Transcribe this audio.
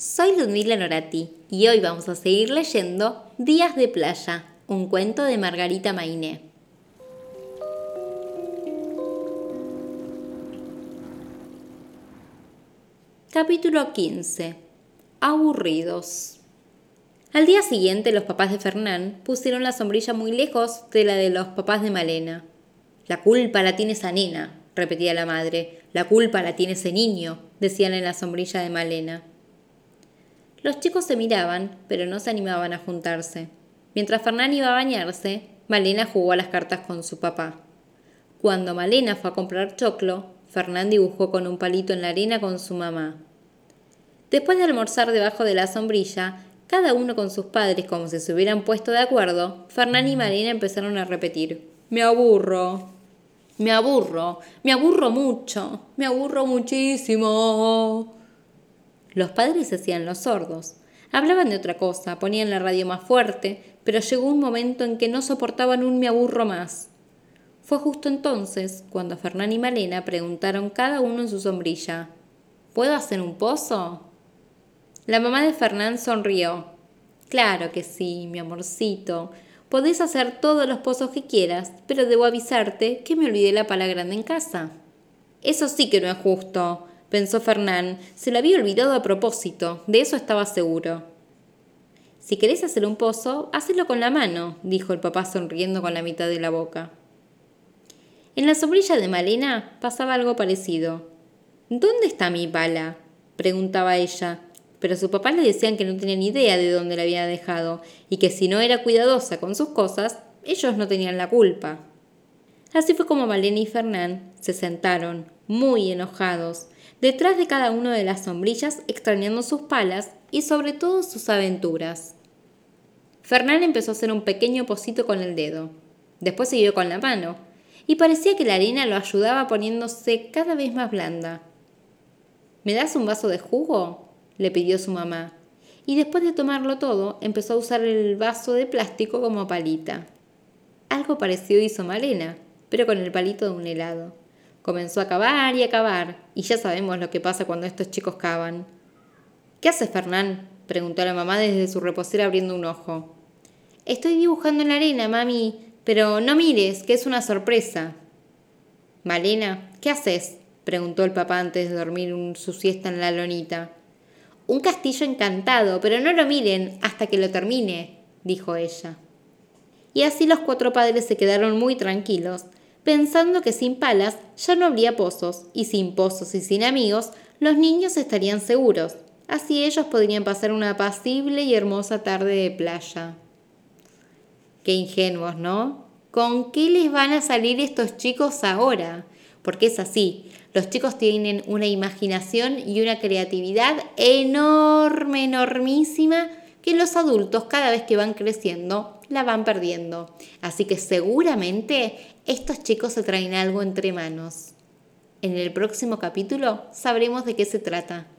Soy Ludmila Norati y hoy vamos a seguir leyendo Días de Playa, un cuento de Margarita Mainé. Capítulo 15. Aburridos. Al día siguiente los papás de Fernán pusieron la sombrilla muy lejos de la de los papás de Malena. La culpa la tiene esa nena, repetía la madre. La culpa la tiene ese niño, decían en la sombrilla de Malena. Los chicos se miraban, pero no se animaban a juntarse. Mientras Fernán iba a bañarse, Malena jugó a las cartas con su papá. Cuando Malena fue a comprar choclo, Fernán dibujó con un palito en la arena con su mamá. Después de almorzar debajo de la sombrilla, cada uno con sus padres como si se hubieran puesto de acuerdo, Fernán y Malena empezaron a repetir Me aburro, me aburro, me aburro mucho, me aburro muchísimo. Los padres se hacían los sordos. Hablaban de otra cosa, ponían la radio más fuerte, pero llegó un momento en que no soportaban un me aburro más. Fue justo entonces cuando Fernán y Malena preguntaron cada uno en su sombrilla ¿Puedo hacer un pozo? La mamá de Fernán sonrió. Claro que sí, mi amorcito. Podés hacer todos los pozos que quieras, pero debo avisarte que me olvidé la pala grande en casa. Eso sí que no es justo, pensó Fernán. Se lo había olvidado a propósito, de eso estaba seguro. Si querés hacer un pozo, hacelo con la mano, dijo el papá sonriendo con la mitad de la boca. En la sombrilla de Malena pasaba algo parecido. ¿Dónde está mi pala? preguntaba ella, pero su papá le decían que no tenían idea de dónde la había dejado y que si no era cuidadosa con sus cosas, ellos no tenían la culpa. Así fue como Malena y Fernán se sentaron, muy enojados, detrás de cada uno de las sombrillas extrañando sus palas y sobre todo sus aventuras. Fernán empezó a hacer un pequeño pocito con el dedo. Después siguió con la mano, y parecía que la arena lo ayudaba poniéndose cada vez más blanda. ¿Me das un vaso de jugo? le pidió su mamá, y después de tomarlo todo, empezó a usar el vaso de plástico como palita. Algo parecido hizo Malena, pero con el palito de un helado. Comenzó a cavar y a cavar, y ya sabemos lo que pasa cuando estos chicos cavan. ¿Qué haces, Fernán? preguntó la mamá desde su reposera abriendo un ojo. Estoy dibujando en la arena, mami, pero no mires, que es una sorpresa. Malena, ¿qué haces? preguntó el papá antes de dormir su siesta en la lonita. Un castillo encantado, pero no lo miren hasta que lo termine, dijo ella. Y así los cuatro padres se quedaron muy tranquilos, pensando que sin palas ya no habría pozos, y sin pozos y sin amigos, los niños estarían seguros. Así ellos podrían pasar una apacible y hermosa tarde de playa. Qué ingenuos, ¿no? ¿Con qué les van a salir estos chicos ahora? Porque es así, los chicos tienen una imaginación y una creatividad enorme, enormísima, que los adultos cada vez que van creciendo la van perdiendo. Así que seguramente estos chicos se traen algo entre manos. En el próximo capítulo sabremos de qué se trata.